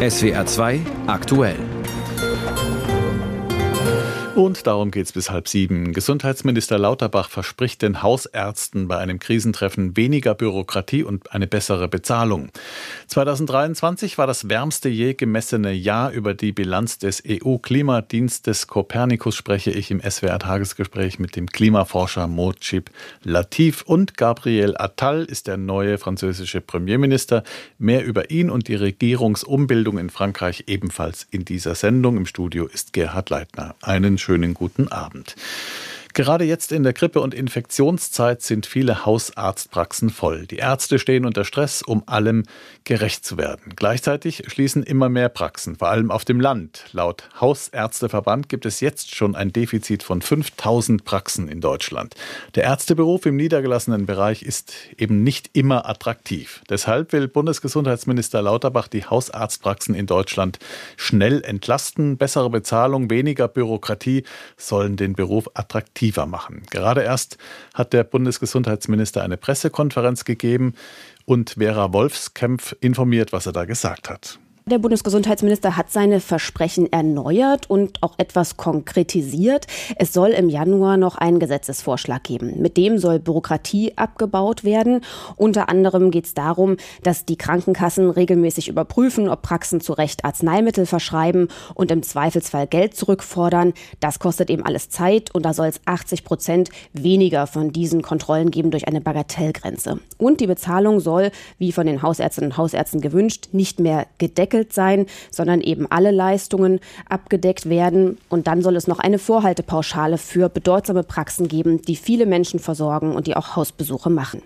SWR 2 aktuell. Und darum geht es bis halb sieben. Gesundheitsminister Lauterbach verspricht den Hausärzten bei einem Krisentreffen weniger Bürokratie und eine bessere Bezahlung. 2023 war das wärmste je gemessene Jahr. Über die Bilanz des EU-Klimadienstes Copernicus spreche ich im SWR-Tagesgespräch mit dem Klimaforscher Mojib Latif. Und Gabriel Attal ist der neue französische Premierminister. Mehr über ihn und die Regierungsumbildung in Frankreich ebenfalls in dieser Sendung. Im Studio ist Gerhard Leitner. Einen schönen guten Abend. Gerade jetzt in der Grippe- und Infektionszeit sind viele Hausarztpraxen voll. Die Ärzte stehen unter Stress, um allem gerecht zu werden. Gleichzeitig schließen immer mehr Praxen, vor allem auf dem Land. Laut Hausärzteverband gibt es jetzt schon ein Defizit von 5000 Praxen in Deutschland. Der Ärzteberuf im niedergelassenen Bereich ist eben nicht immer attraktiv. Deshalb will Bundesgesundheitsminister Lauterbach die Hausarztpraxen in Deutschland schnell entlasten. Bessere Bezahlung, weniger Bürokratie sollen den Beruf attraktiv attraktiver machen. Gerade erst hat der Bundesgesundheitsminister eine Pressekonferenz gegeben und Vera Wolfskämpf informiert, was er da gesagt hat. Der Bundesgesundheitsminister hat seine Versprechen erneuert und auch etwas konkretisiert. Es soll im Januar noch einen Gesetzesvorschlag geben. Mit dem soll Bürokratie abgebaut werden. Unter anderem geht es darum, dass die Krankenkassen regelmäßig überprüfen, ob Praxen zu Recht Arzneimittel verschreiben und im Zweifelsfall Geld zurückfordern. Das kostet eben alles Zeit und da soll es 80 Prozent weniger von diesen Kontrollen geben durch eine Bagatellgrenze. Und die Bezahlung soll, wie von den Hausärztinnen und Hausärzten gewünscht, nicht mehr gedeckelt gedeckelt sein, sondern eben alle Leistungen abgedeckt werden. Und dann soll es noch eine Vorhaltepauschale für bedeutsame Praxen geben, die viele Menschen versorgen und die auch Hausbesuche machen.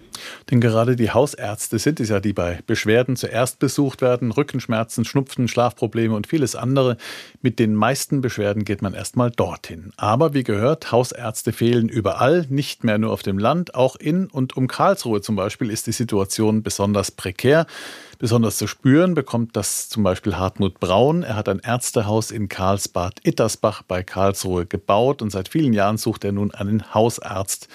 Denn gerade die Hausärzte sind es ja, die bei Beschwerden zuerst besucht werden. Rückenschmerzen, Schnupfen, Schlafprobleme und vieles andere. Mit den meisten Beschwerden geht man erstmal dorthin. Aber wie gehört, Hausärzte fehlen überall, nicht mehr nur auf dem Land. Auch in und um Karlsruhe zum Beispiel ist die Situation besonders prekär. Besonders zu spüren bekommt das zum Beispiel Hartmut Braun. Er hat ein Ärztehaus in Karlsbad-Ittersbach bei Karlsruhe gebaut und seit vielen Jahren sucht er nun einen Hausarzt.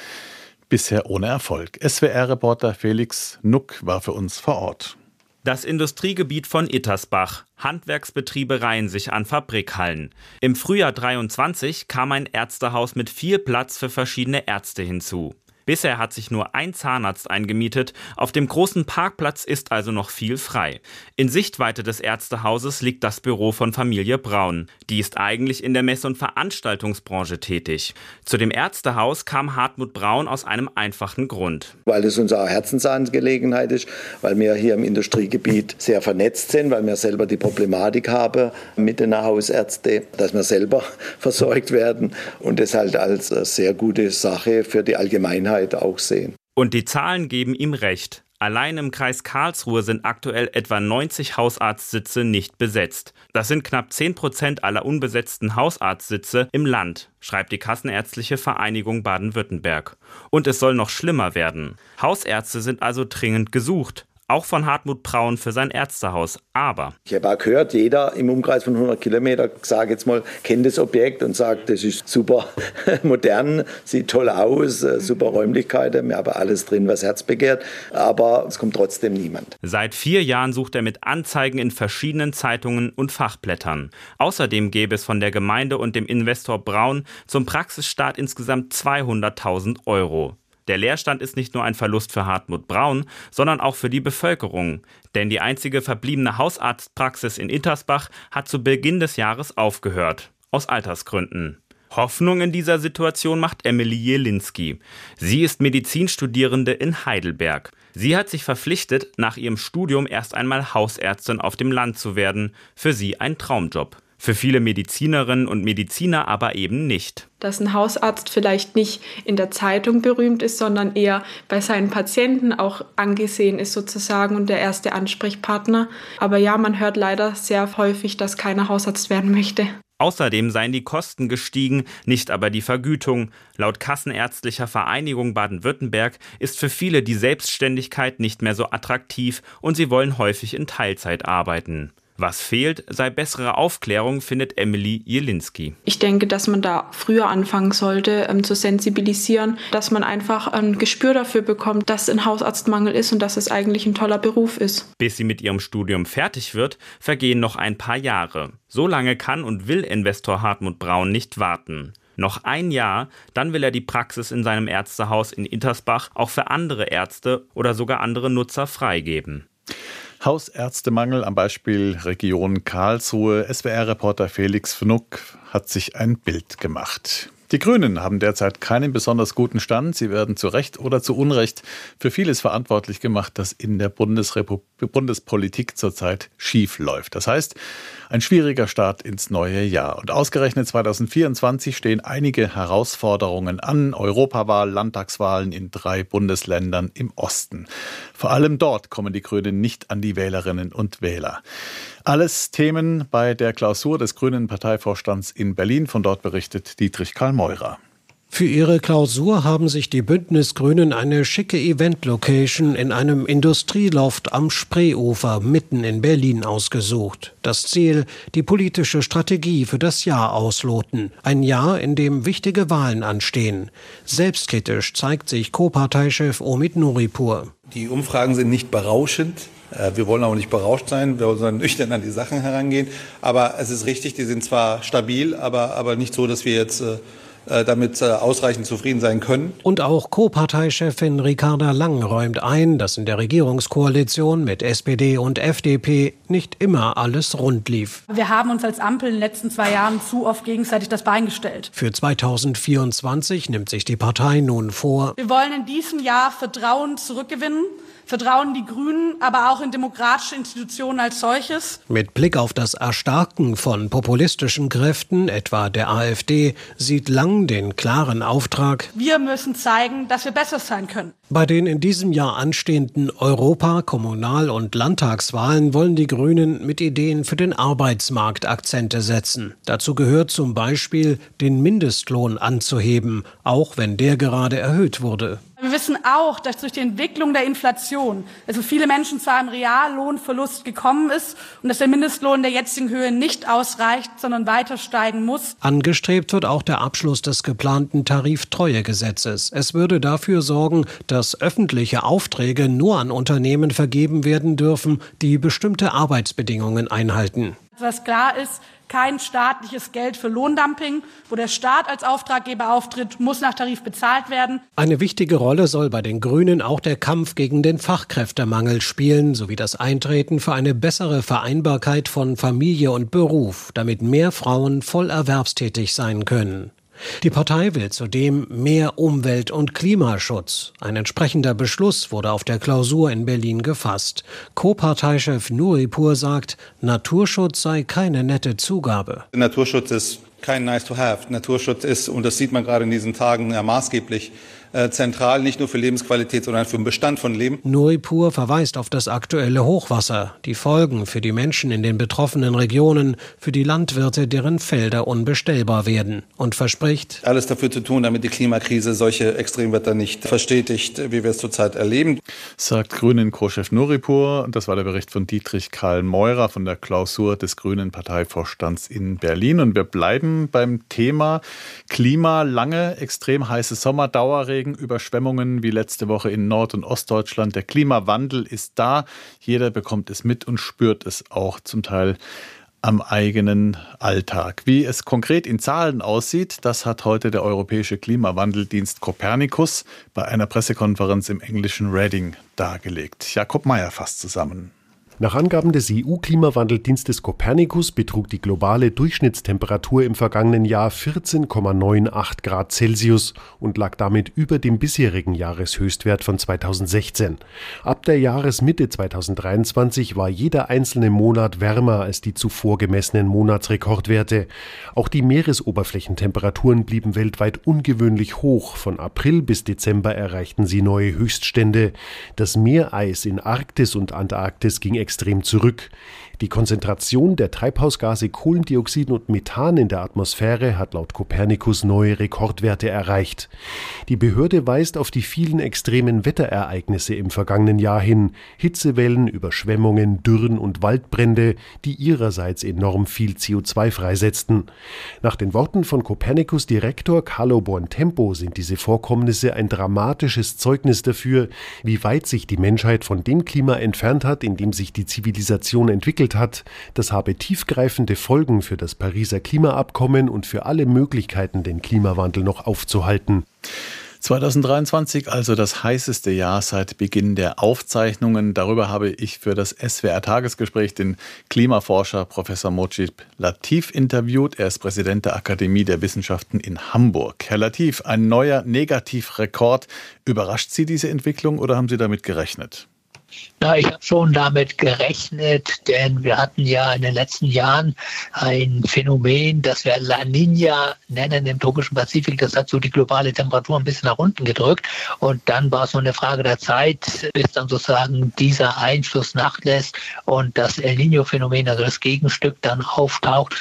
Bisher ohne Erfolg. SWR-Reporter Felix Nuck war für uns vor Ort. Das Industriegebiet von Ittersbach. Handwerksbetriebe reihen sich an Fabrikhallen. Im Frühjahr 23 kam ein Ärztehaus mit viel Platz für verschiedene Ärzte hinzu. Bisher hat sich nur ein Zahnarzt eingemietet. Auf dem großen Parkplatz ist also noch viel frei. In Sichtweite des Ärztehauses liegt das Büro von Familie Braun. Die ist eigentlich in der Messe- und Veranstaltungsbranche tätig. Zu dem Ärztehaus kam Hartmut Braun aus einem einfachen Grund. Weil es unsere Herzensangelegenheit ist, weil wir hier im Industriegebiet sehr vernetzt sind, weil wir selber die Problematik haben mit den Hausärzten, dass wir selber versorgt werden und das halt als sehr gute Sache für die Allgemeinheit Sicherheit auch sehen. Und die Zahlen geben ihm recht. Allein im Kreis Karlsruhe sind aktuell etwa 90 Hausarztsitze nicht besetzt. Das sind knapp 10 Prozent aller unbesetzten Hausarztsitze im Land, schreibt die Kassenärztliche Vereinigung Baden-Württemberg. Und es soll noch schlimmer werden. Hausärzte sind also dringend gesucht auch von Hartmut Braun für sein Ärztehaus. Aber ich habe auch gehört, jeder im Umkreis von 100 Kilometern, sage jetzt mal, kennt das Objekt und sagt, das ist super modern, sieht toll aus, äh, super Räumlichkeiten, wir haben alles drin, was Herz begehrt, aber es kommt trotzdem niemand. Seit vier Jahren sucht er mit Anzeigen in verschiedenen Zeitungen und Fachblättern. Außerdem gäbe es von der Gemeinde und dem Investor Braun zum Praxisstart insgesamt 200.000 Euro. Der Leerstand ist nicht nur ein Verlust für Hartmut Braun, sondern auch für die Bevölkerung. Denn die einzige verbliebene Hausarztpraxis in Ittersbach hat zu Beginn des Jahres aufgehört. Aus Altersgründen. Hoffnung in dieser Situation macht Emily Jelinski. Sie ist Medizinstudierende in Heidelberg. Sie hat sich verpflichtet, nach ihrem Studium erst einmal Hausärztin auf dem Land zu werden. Für sie ein Traumjob. Für viele Medizinerinnen und Mediziner aber eben nicht. Dass ein Hausarzt vielleicht nicht in der Zeitung berühmt ist, sondern eher bei seinen Patienten auch angesehen ist sozusagen und der erste Ansprechpartner. Aber ja, man hört leider sehr häufig, dass keiner Hausarzt werden möchte. Außerdem seien die Kosten gestiegen, nicht aber die Vergütung. Laut Kassenärztlicher Vereinigung Baden-Württemberg ist für viele die Selbstständigkeit nicht mehr so attraktiv und sie wollen häufig in Teilzeit arbeiten. Was fehlt, sei bessere Aufklärung, findet Emily Jelinski. Ich denke, dass man da früher anfangen sollte, ähm, zu sensibilisieren, dass man einfach ein Gespür dafür bekommt, dass ein Hausarztmangel ist und dass es eigentlich ein toller Beruf ist. Bis sie mit ihrem Studium fertig wird, vergehen noch ein paar Jahre. So lange kann und will Investor Hartmut Braun nicht warten. Noch ein Jahr, dann will er die Praxis in seinem Ärztehaus in Intersbach auch für andere Ärzte oder sogar andere Nutzer freigeben. Hausärztemangel am Beispiel Region Karlsruhe. SWR-Reporter Felix Fnuck hat sich ein Bild gemacht. Die Grünen haben derzeit keinen besonders guten Stand. Sie werden zu Recht oder zu Unrecht für vieles verantwortlich gemacht, das in der Bundespolitik zurzeit schief läuft. Das heißt, ein schwieriger Start ins neue Jahr. Und ausgerechnet 2024 stehen einige Herausforderungen an. Europawahl, Landtagswahlen in drei Bundesländern im Osten. Vor allem dort kommen die Grünen nicht an die Wählerinnen und Wähler. Alles Themen bei der Klausur des Grünen Parteivorstands in Berlin. Von dort berichtet Dietrich Karl Meurer. Für ihre Klausur haben sich die Bündnisgrünen eine schicke Event-Location in einem Industrieloft am Spreeufer mitten in Berlin ausgesucht. Das Ziel, die politische Strategie für das Jahr ausloten. Ein Jahr, in dem wichtige Wahlen anstehen. Selbstkritisch zeigt sich Co-Parteichef Omid Nuripur. Die Umfragen sind nicht berauschend. Äh, wir wollen auch nicht berauscht sein, wir sollen nüchtern an die Sachen herangehen. Aber es ist richtig, die sind zwar stabil, aber, aber nicht so, dass wir jetzt äh, damit äh, ausreichend zufrieden sein können. Und auch Co-Parteichefin Ricarda Lang räumt ein, dass in der Regierungskoalition mit SPD und FDP nicht immer alles rund lief. Wir haben uns als Ampel in den letzten zwei Jahren zu oft gegenseitig das Bein gestellt. Für 2024 nimmt sich die Partei nun vor. Wir wollen in diesem Jahr Vertrauen zurückgewinnen vertrauen die Grünen aber auch in demokratische Institutionen als solches. Mit Blick auf das Erstarken von populistischen Kräften, etwa der AfD, sieht Lang den klaren Auftrag. Wir müssen zeigen, dass wir besser sein können. Bei den in diesem Jahr anstehenden Europa-, Kommunal- und Landtagswahlen wollen die Grünen mit Ideen für den Arbeitsmarkt Akzente setzen. Dazu gehört zum Beispiel, den Mindestlohn anzuheben, auch wenn der gerade erhöht wurde. Wir wissen auch, dass durch die Entwicklung der Inflation, also viele Menschen zu einem Reallohnverlust gekommen ist und dass der Mindestlohn der jetzigen Höhe nicht ausreicht, sondern weiter steigen muss. Angestrebt wird auch der Abschluss des geplanten Tariftreuegesetzes. Es würde dafür sorgen, dass öffentliche Aufträge nur an Unternehmen vergeben werden dürfen, die bestimmte Arbeitsbedingungen einhalten. Was klar ist, kein staatliches Geld für Lohndumping. Wo der Staat als Auftraggeber auftritt, muss nach Tarif bezahlt werden. Eine wichtige Rolle soll bei den Grünen auch der Kampf gegen den Fachkräftemangel spielen, sowie das Eintreten für eine bessere Vereinbarkeit von Familie und Beruf, damit mehr Frauen voll erwerbstätig sein können. Die Partei will zudem mehr Umwelt- und Klimaschutz. Ein entsprechender Beschluss wurde auf der Klausur in Berlin gefasst. Co-Parteichef Nuripur sagt, Naturschutz sei keine nette Zugabe. Naturschutz ist kein nice to have. Naturschutz ist, und das sieht man gerade in diesen Tagen ja maßgeblich, äh, zentral, nicht nur für Lebensqualität, sondern für den Bestand von Leben. Nuripur verweist auf das aktuelle Hochwasser, die Folgen für die Menschen in den betroffenen Regionen, für die Landwirte, deren Felder unbestellbar werden und verspricht, alles dafür zu tun, damit die Klimakrise solche Extremwetter nicht verstetigt, wie wir es zurzeit erleben. Sagt Grünen Co-Chef Nuripur. Das war der Bericht von Dietrich Karl Meurer von der Klausur des Grünen Parteivorstands in Berlin. Und wir bleiben beim Thema Klima. Lange extrem heiße Sommer, Dauerregen Starkregen, Überschwemmungen wie letzte Woche in Nord- und Ostdeutschland. Der Klimawandel ist da. Jeder bekommt es mit und spürt es auch zum Teil am eigenen Alltag. Wie es konkret in Zahlen aussieht, das hat heute der Europäische Klimawandeldienst Copernicus bei einer Pressekonferenz im englischen Reading dargelegt. Jakob Meyer fasst zusammen. Nach Angaben des EU-Klimawandeldienstes Copernicus betrug die globale Durchschnittstemperatur im vergangenen Jahr 14,98 Grad Celsius und lag damit über dem bisherigen Jahreshöchstwert von 2016. Ab der Jahresmitte 2023 war jeder einzelne Monat wärmer als die zuvor gemessenen Monatsrekordwerte. Auch die Meeresoberflächentemperaturen blieben weltweit ungewöhnlich hoch. Von April bis Dezember erreichten sie neue Höchststände. Das Meereis in Arktis und Antarktis ging extrem zurück. Die Konzentration der Treibhausgase Kohlendioxid und Methan in der Atmosphäre hat laut Kopernikus neue Rekordwerte erreicht. Die Behörde weist auf die vielen extremen Wetterereignisse im vergangenen Jahr hin, Hitzewellen, Überschwemmungen, Dürren und Waldbrände, die ihrerseits enorm viel CO2 freisetzten. Nach den Worten von Kopernikus Direktor Carlo Buontempo sind diese Vorkommnisse ein dramatisches Zeugnis dafür, wie weit sich die Menschheit von dem Klima entfernt hat, in dem sich die Zivilisation entwickelt entwickelt hat, das habe tiefgreifende Folgen für das Pariser Klimaabkommen und für alle Möglichkeiten, den Klimawandel noch aufzuhalten. 2023 also das heißeste Jahr seit Beginn der Aufzeichnungen. Darüber habe ich für das SWR Tagesgespräch den Klimaforscher Professor Mojib Latif interviewt. Er ist Präsident der Akademie der Wissenschaften in Hamburg. Herr Latif, ein neuer Negativrekord. Überrascht Sie diese Entwicklung oder haben Sie damit gerechnet? Na, ich habe schon damit gerechnet, denn wir hatten ja in den letzten Jahren ein Phänomen, das wir La Nina nennen im tropischen Pazifik. Das hat so die globale Temperatur ein bisschen nach unten gedrückt. Und dann war es nur eine Frage der Zeit, bis dann sozusagen dieser Einfluss nachlässt und das El Nino-Phänomen, also das Gegenstück, dann auftaucht.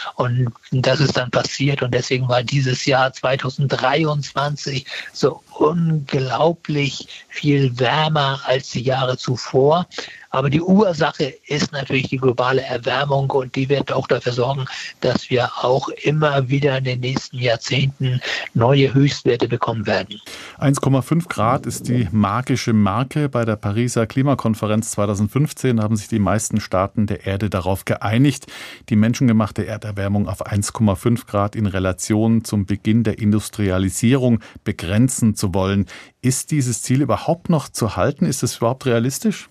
Und das ist dann passiert. Und deswegen war dieses Jahr 2023 so unglaublich viel wärmer als die Jahre zuvor. Aber die Ursache ist natürlich die globale Erwärmung und die wird auch dafür sorgen, dass wir auch immer wieder in den nächsten Jahrzehnten neue Höchstwerte bekommen werden. 1,5 Grad ist die magische Marke. Bei der Pariser Klimakonferenz 2015 haben sich die meisten Staaten der Erde darauf geeinigt, die menschengemachte Erderwärmung auf 1,5 Grad in Relation zum Beginn der Industrialisierung begrenzen zu wollen. Ist dieses Ziel überhaupt noch zu halten? Ist es überhaupt realistisch?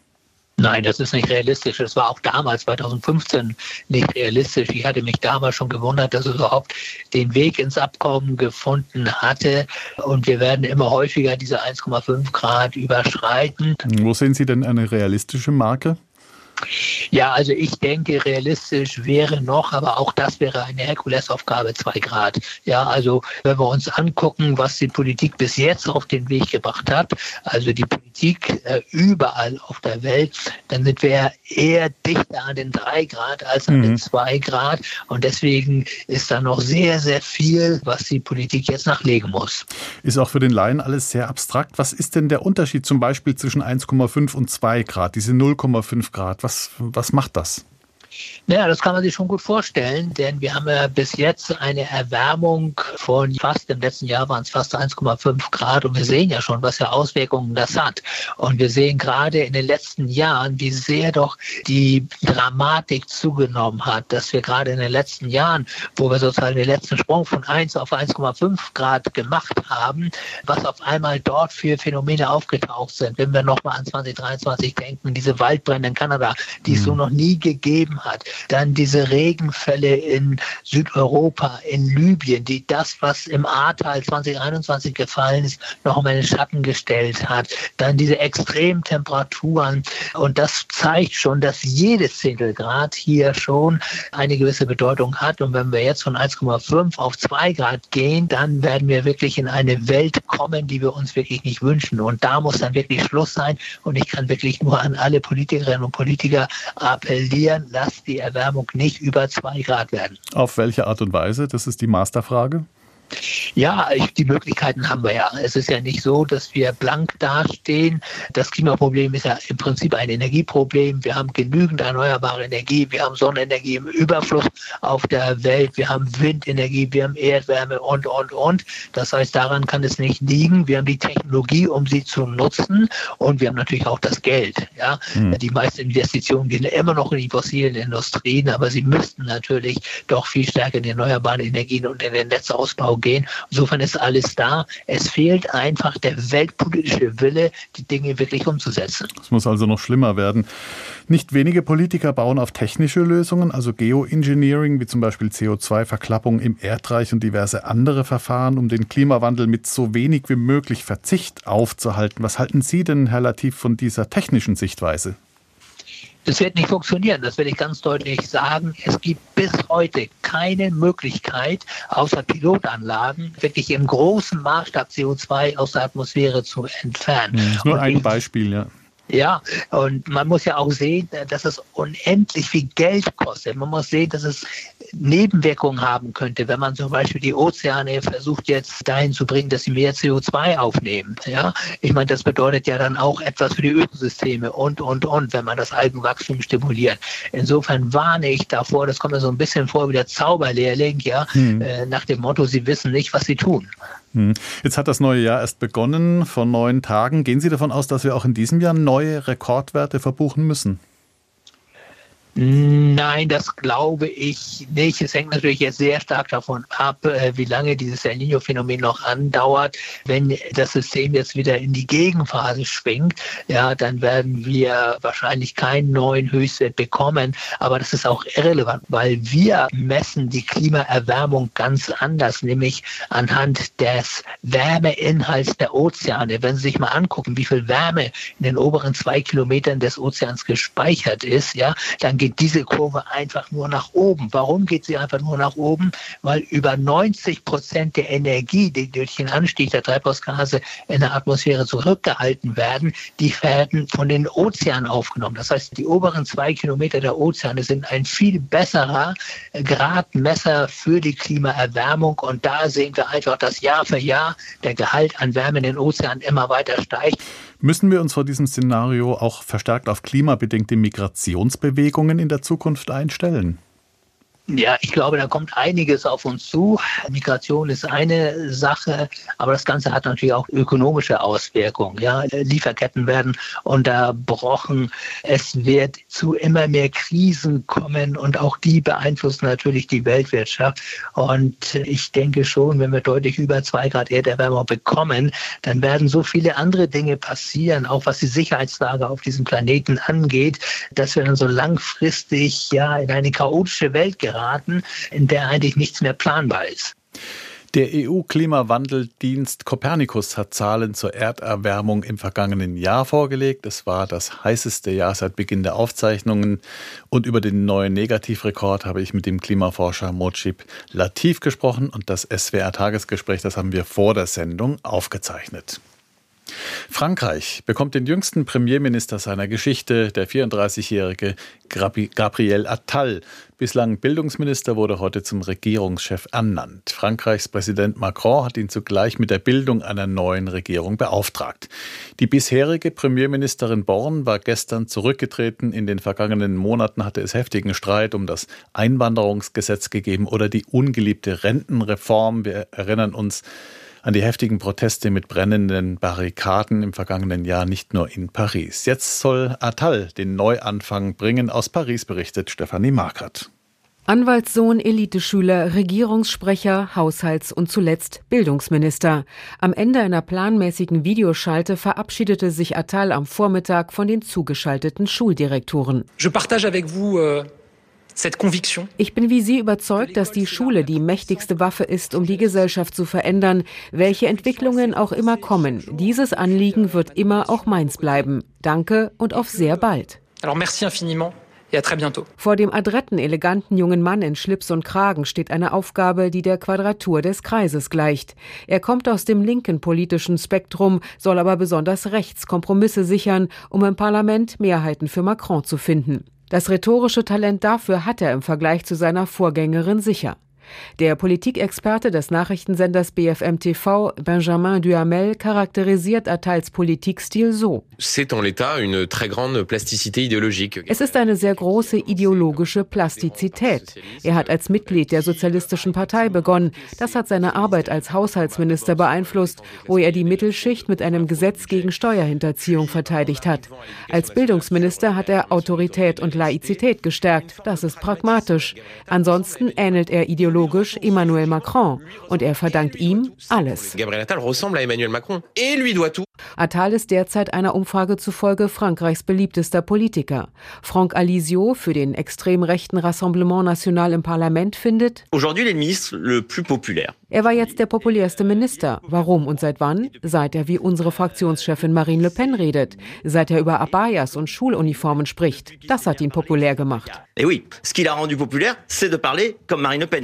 Nein, das ist nicht realistisch. Das war auch damals, 2015, nicht realistisch. Ich hatte mich damals schon gewundert, dass es überhaupt den Weg ins Abkommen gefunden hatte. Und wir werden immer häufiger diese 1,5 Grad überschreiten. Wo sehen Sie denn eine realistische Marke? Ja, also ich denke, realistisch wäre noch, aber auch das wäre eine Herkulesaufgabe, zwei Grad. Ja, also wenn wir uns angucken, was die Politik bis jetzt auf den Weg gebracht hat, also die Politik äh, überall auf der Welt, dann sind wir eher dichter an den drei Grad als an mhm. den zwei Grad. Und deswegen ist da noch sehr, sehr viel, was die Politik jetzt nachlegen muss. Ist auch für den Laien alles sehr abstrakt. Was ist denn der Unterschied zum Beispiel zwischen 1,5 und 2 Grad, diese 0,5 Grad? Was, was macht das? Ja, das kann man sich schon gut vorstellen, denn wir haben ja bis jetzt eine Erwärmung von fast, im letzten Jahr waren es fast 1,5 Grad und wir sehen ja schon, was für Auswirkungen das hat. Und wir sehen gerade in den letzten Jahren, wie sehr doch die Dramatik zugenommen hat, dass wir gerade in den letzten Jahren, wo wir sozusagen den letzten Sprung von 1 auf 1,5 Grad gemacht haben, was auf einmal dort für Phänomene aufgetaucht sind. Wenn wir nochmal an 2023 denken, diese Waldbrände in Kanada, die es so mhm. noch nie gegeben hat. Dann diese Regenfälle in Südeuropa, in Libyen, die das, was im Ahrtal 2021 gefallen ist, noch um einen Schatten gestellt hat. Dann diese Extremtemperaturen. Und das zeigt schon, dass jedes Zehntelgrad hier schon eine gewisse Bedeutung hat. Und wenn wir jetzt von 1,5 auf 2 Grad gehen, dann werden wir wirklich in eine Welt kommen, die wir uns wirklich nicht wünschen. Und da muss dann wirklich Schluss sein. Und ich kann wirklich nur an alle Politikerinnen und Politiker appellieren, dass die Erwärmung nicht über zwei Grad werden. Auf welche Art und Weise? Das ist die Masterfrage. Ja, die Möglichkeiten haben wir ja. Es ist ja nicht so, dass wir blank dastehen. Das Klimaproblem ist ja im Prinzip ein Energieproblem. Wir haben genügend erneuerbare Energie. Wir haben Sonnenenergie im Überfluss auf der Welt. Wir haben Windenergie. Wir haben Erdwärme und, und, und. Das heißt, daran kann es nicht liegen. Wir haben die Technologie, um sie zu nutzen. Und wir haben natürlich auch das Geld. Ja, hm. Die meisten Investitionen gehen immer noch in die fossilen Industrien, aber sie müssten natürlich doch viel stärker in die erneuerbaren Energien und in den Netzausbau gehen. Insofern ist alles da. Es fehlt einfach der weltpolitische Wille, die Dinge wirklich umzusetzen. Es muss also noch schlimmer werden. Nicht wenige Politiker bauen auf technische Lösungen, also Geoengineering, wie zum Beispiel CO2-Verklappung im Erdreich und diverse andere Verfahren, um den Klimawandel mit so wenig wie möglich Verzicht aufzuhalten. Was halten Sie denn, Herr Latif, von dieser technischen Sichtweise? Das wird nicht funktionieren, das will ich ganz deutlich sagen. Es gibt bis heute keine Möglichkeit, außer Pilotanlagen, wirklich im großen Maßstab CO2 aus der Atmosphäre zu entfernen. Ja, nur ein Beispiel, ja. Ja, und man muss ja auch sehen, dass es unendlich viel Geld kostet. Man muss sehen, dass es Nebenwirkungen haben könnte, wenn man zum Beispiel die Ozeane versucht jetzt dahin zu bringen, dass sie mehr CO2 aufnehmen. Ja, ich meine, das bedeutet ja dann auch etwas für die Ökosysteme und, und, und, wenn man das Algenwachstum stimuliert. Insofern warne ich davor, das kommt mir so ein bisschen vor wie der Zauberlehrling, ja, hm. äh, nach dem Motto, sie wissen nicht, was sie tun. Hm. Jetzt hat das neue Jahr erst begonnen, vor neun Tagen. Gehen Sie davon aus, dass wir auch in diesem Jahr neue Rekordwerte verbuchen müssen? Nein, das glaube ich nicht. Es hängt natürlich jetzt sehr stark davon ab, äh, wie lange dieses El Nino-Phänomen noch andauert. Wenn das System jetzt wieder in die Gegenphase schwingt, ja, dann werden wir wahrscheinlich keinen neuen Höchstwert bekommen. Aber das ist auch irrelevant, weil wir messen die Klimaerwärmung ganz anders, nämlich anhand des Wärmeinhalts der Ozeane. Wenn Sie sich mal angucken, wie viel Wärme in den oberen zwei Kilometern des Ozeans gespeichert ist, ja, dann geht diese Kurve einfach nur nach oben. Warum geht sie einfach nur nach oben? Weil über 90 Prozent der Energie, die durch den Anstieg der Treibhausgase in der Atmosphäre zurückgehalten werden, die werden von den Ozeanen aufgenommen. Das heißt, die oberen zwei Kilometer der Ozeane sind ein viel besserer Gradmesser für die Klimaerwärmung. Und da sehen wir einfach, dass Jahr für Jahr der Gehalt an Wärme in den Ozeanen immer weiter steigt. Müssen wir uns vor diesem Szenario auch verstärkt auf klimabedingte Migrationsbewegungen in der Zukunft einstellen? Ja, ich glaube, da kommt einiges auf uns zu. Migration ist eine Sache, aber das Ganze hat natürlich auch ökonomische Auswirkungen. Ja, Lieferketten werden unterbrochen. Es wird zu immer mehr Krisen kommen und auch die beeinflussen natürlich die Weltwirtschaft. Und ich denke schon, wenn wir deutlich über zwei Grad Erderwärmung bekommen, dann werden so viele andere Dinge passieren, auch was die Sicherheitslage auf diesem Planeten angeht, dass wir dann so langfristig ja in eine chaotische Welt geraten geraten, in der eigentlich nichts mehr planbar ist. Der EU-Klimawandeldienst Copernicus hat Zahlen zur Erderwärmung im vergangenen Jahr vorgelegt. Es war das heißeste Jahr seit Beginn der Aufzeichnungen. Und über den neuen Negativrekord habe ich mit dem Klimaforscher Mojib Latif gesprochen. Und das SWR-Tagesgespräch, das haben wir vor der Sendung aufgezeichnet. Frankreich bekommt den jüngsten Premierminister seiner Geschichte, der 34-jährige Gabriel Attal. Bislang Bildungsminister wurde heute zum Regierungschef ernannt. Frankreichs Präsident Macron hat ihn zugleich mit der Bildung einer neuen Regierung beauftragt. Die bisherige Premierministerin Born war gestern zurückgetreten. In den vergangenen Monaten hatte es heftigen Streit um das Einwanderungsgesetz gegeben oder die ungeliebte Rentenreform. Wir erinnern uns, an die heftigen Proteste mit brennenden Barrikaden im vergangenen Jahr nicht nur in Paris. Jetzt soll Attal den Neuanfang bringen. Aus Paris berichtet Stefanie Markert. Anwaltssohn, Eliteschüler, Regierungssprecher, Haushalts- und zuletzt Bildungsminister. Am Ende einer planmäßigen Videoschalte verabschiedete sich Attal am Vormittag von den zugeschalteten Schuldirektoren. Je partage avec vous, euh ich bin wie Sie überzeugt, dass die Schule die mächtigste Waffe ist, um die Gesellschaft zu verändern, welche Entwicklungen auch immer kommen. Dieses Anliegen wird immer auch meins bleiben. Danke und auf sehr bald. Vor dem adretten, eleganten jungen Mann in Schlips und Kragen steht eine Aufgabe, die der Quadratur des Kreises gleicht. Er kommt aus dem linken politischen Spektrum, soll aber besonders rechts Kompromisse sichern, um im Parlament Mehrheiten für Macron zu finden. Das rhetorische Talent dafür hat er im Vergleich zu seiner Vorgängerin sicher. Der Politikexperte des Nachrichtensenders BFM TV, Benjamin Duhamel, charakterisiert Attals Politikstil so. Es ist eine sehr große ideologische Plastizität. Er hat als Mitglied der Sozialistischen Partei begonnen. Das hat seine Arbeit als Haushaltsminister beeinflusst, wo er die Mittelschicht mit einem Gesetz gegen Steuerhinterziehung verteidigt hat. Als Bildungsminister hat er Autorität und Laizität gestärkt. Das ist pragmatisch. Ansonsten ähnelt er ideologisch ideologisch Emmanuel Macron und er verdankt ihm alles. Attal ist derzeit einer Umfrage zufolge Frankreichs beliebtester Politiker. Franck Alisio für den extrem rechten Rassemblement National im Parlament findet, Er war jetzt der populärste Minister. Warum und seit wann? Seit er wie unsere Fraktionschefin Marine Le Pen redet, seit er über Abayas und Schuluniformen spricht. Das hat ihn populär gemacht.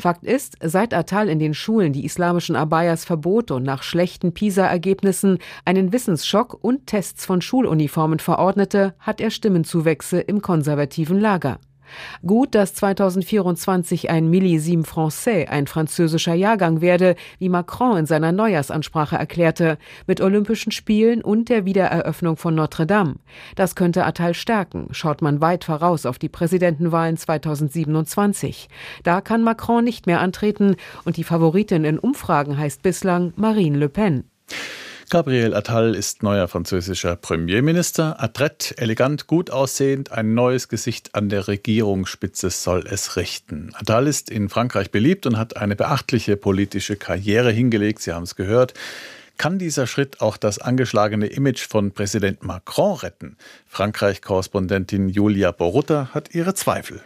Fakt ist, seit Attal in den Schulen die islamischen Abayas verbot und nach schlechten PISA-Ergebnissen einen Wissensschock und Tests von Schuluniformen verordnete, hat er Stimmenzuwächse im konservativen Lager. Gut, dass 2024 ein Millésime Français, ein französischer Jahrgang werde, wie Macron in seiner Neujahrsansprache erklärte, mit Olympischen Spielen und der Wiedereröffnung von Notre Dame. Das könnte Attal stärken, schaut man weit voraus auf die Präsidentenwahlen 2027. Da kann Macron nicht mehr antreten und die Favoritin in Umfragen heißt bislang Marine Le Pen. Gabriel Attal ist neuer französischer Premierminister. Adrett, elegant, gut aussehend, ein neues Gesicht an der Regierungsspitze soll es richten. Attal ist in Frankreich beliebt und hat eine beachtliche politische Karriere hingelegt. Sie haben es gehört. Kann dieser Schritt auch das angeschlagene Image von Präsident Macron retten? Frankreich-Korrespondentin Julia Borutta hat ihre Zweifel.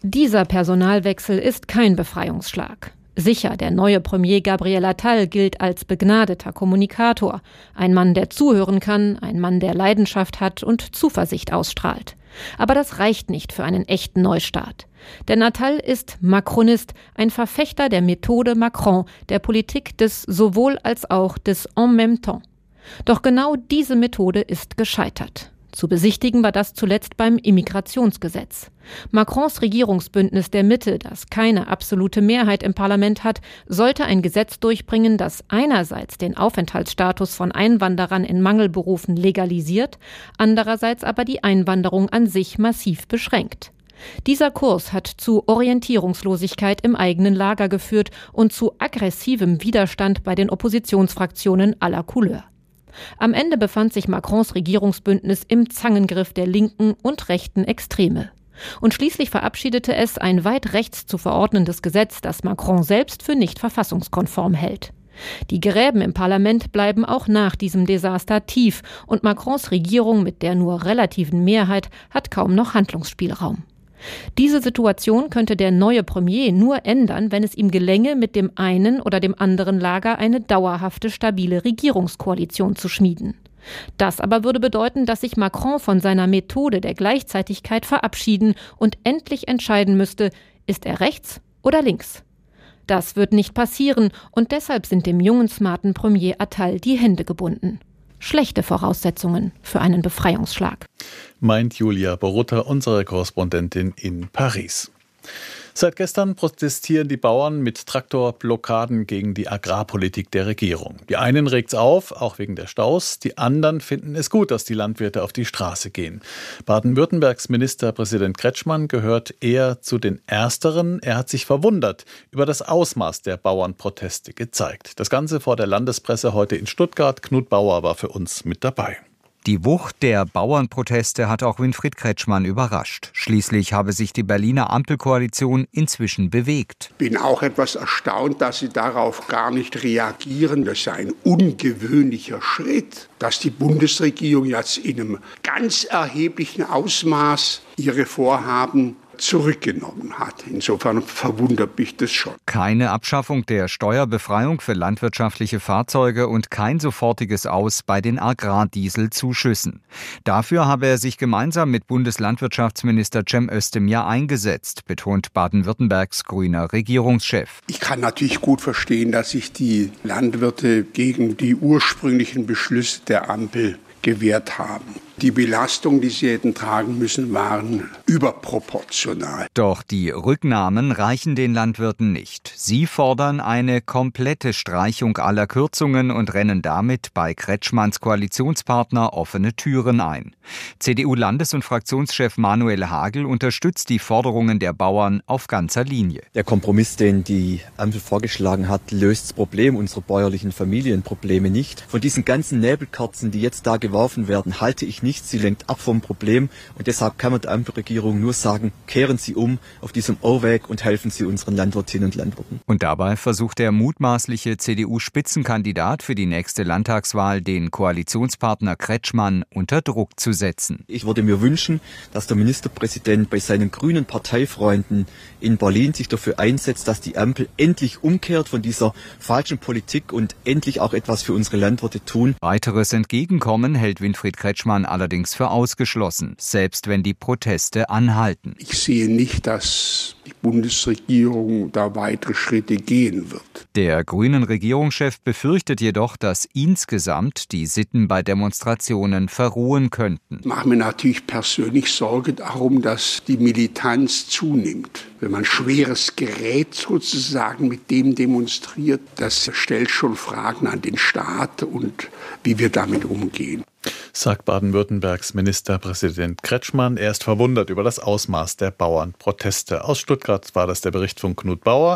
Dieser Personalwechsel ist kein Befreiungsschlag. Sicher, der neue Premier Gabriel Attal gilt als begnadeter Kommunikator, ein Mann, der zuhören kann, ein Mann, der Leidenschaft hat und Zuversicht ausstrahlt. Aber das reicht nicht für einen echten Neustart. Denn Attal ist Macronist, ein Verfechter der Methode Macron, der Politik des sowohl als auch des en même temps. Doch genau diese Methode ist gescheitert. Zu besichtigen war das zuletzt beim Immigrationsgesetz. Macrons Regierungsbündnis der Mitte, das keine absolute Mehrheit im Parlament hat, sollte ein Gesetz durchbringen, das einerseits den Aufenthaltsstatus von Einwanderern in Mangelberufen legalisiert, andererseits aber die Einwanderung an sich massiv beschränkt. Dieser Kurs hat zu Orientierungslosigkeit im eigenen Lager geführt und zu aggressivem Widerstand bei den Oppositionsfraktionen aller Couleur. Am Ende befand sich Macrons Regierungsbündnis im Zangengriff der linken und rechten Extreme. Und schließlich verabschiedete es ein weit rechts zu verordnendes Gesetz, das Macron selbst für nicht verfassungskonform hält. Die Gräben im Parlament bleiben auch nach diesem Desaster tief und Macrons Regierung mit der nur relativen Mehrheit hat kaum noch Handlungsspielraum. Diese Situation könnte der neue Premier nur ändern, wenn es ihm gelänge, mit dem einen oder dem anderen Lager eine dauerhafte, stabile Regierungskoalition zu schmieden. Das aber würde bedeuten, dass sich Macron von seiner Methode der Gleichzeitigkeit verabschieden und endlich entscheiden müsste, ist er rechts oder links. Das wird nicht passieren und deshalb sind dem jungen smarten Premier Attal die Hände gebunden schlechte Voraussetzungen für einen Befreiungsschlag. Meint Julia Borutta, unsere Korrespondentin in Paris. Seit gestern protestieren die Bauern mit Traktorblockaden gegen die Agrarpolitik der Regierung. Die einen regt's auf, auch wegen der Staus, die anderen finden es gut, dass die Landwirte auf die Straße gehen. Baden-Württembergs Ministerpräsident Kretschmann gehört eher zu den ersteren. Er hat sich verwundert über das Ausmaß der Bauernproteste gezeigt. Das Ganze vor der Landespresse heute in Stuttgart. Knut Bauer war für uns mit dabei. Die Wucht der Bauernproteste hat auch Winfried Kretschmann überrascht. Schließlich habe sich die Berliner Ampelkoalition inzwischen bewegt. Bin auch etwas erstaunt, dass sie darauf gar nicht reagieren. Das ist ein ungewöhnlicher Schritt, dass die Bundesregierung jetzt in einem ganz erheblichen Ausmaß ihre Vorhaben zurückgenommen hat. Insofern verwundert mich das schon. Keine Abschaffung der Steuerbefreiung für landwirtschaftliche Fahrzeuge und kein sofortiges Aus bei den Agrardieselzuschüssen. Dafür habe er sich gemeinsam mit Bundeslandwirtschaftsminister Cem Özdemir eingesetzt, betont Baden-Württembergs grüner Regierungschef. Ich kann natürlich gut verstehen, dass sich die Landwirte gegen die ursprünglichen Beschlüsse der Ampel gewährt haben. Die Belastung, die sie hätten tragen müssen, waren überproportional. Doch die Rücknahmen reichen den Landwirten nicht. Sie fordern eine komplette Streichung aller Kürzungen und rennen damit bei Kretschmanns Koalitionspartner offene Türen ein. CDU-Landes- und Fraktionschef Manuel Hagel unterstützt die Forderungen der Bauern auf ganzer Linie. Der Kompromiss, den die Ampel vorgeschlagen hat, löst das Problem unserer bäuerlichen Familienprobleme nicht. Von diesen ganzen Nebelkerzen, die jetzt da geworfen werden, halte ich nichts, sie lenkt ab vom Problem und deshalb kann man der Ampelregierung nur sagen, kehren Sie um auf diesem Irrweg und helfen Sie unseren Landwirtinnen und Landwirten. Und dabei versucht der mutmaßliche CDU-Spitzenkandidat für die nächste Landtagswahl den Koalitionspartner Kretschmann unter Druck zu setzen. Ich würde mir wünschen, dass der Ministerpräsident bei seinen grünen Parteifreunden in Berlin sich dafür einsetzt, dass die Ampel endlich umkehrt von dieser falschen Politik und endlich auch etwas für unsere Landwirte tun. Weiteres Entgegenkommen hält Winfried Kretschmann allerdings für ausgeschlossen, selbst wenn die Proteste anhalten. Ich sehe nicht, dass die Bundesregierung da weitere Schritte gehen wird. Der grünen Regierungschef befürchtet jedoch, dass insgesamt die Sitten bei Demonstrationen verruhen könnten. Ich mache mir natürlich persönlich Sorge darum, dass die Militanz zunimmt. Wenn man schweres Gerät sozusagen mit dem demonstriert, das stellt schon Fragen an den Staat und wie wir damit umgehen sagt Baden-Württembergs Ministerpräsident Kretschmann. Er ist verwundert über das Ausmaß der Bauernproteste. Aus Stuttgart war das der Bericht von Knut Bauer.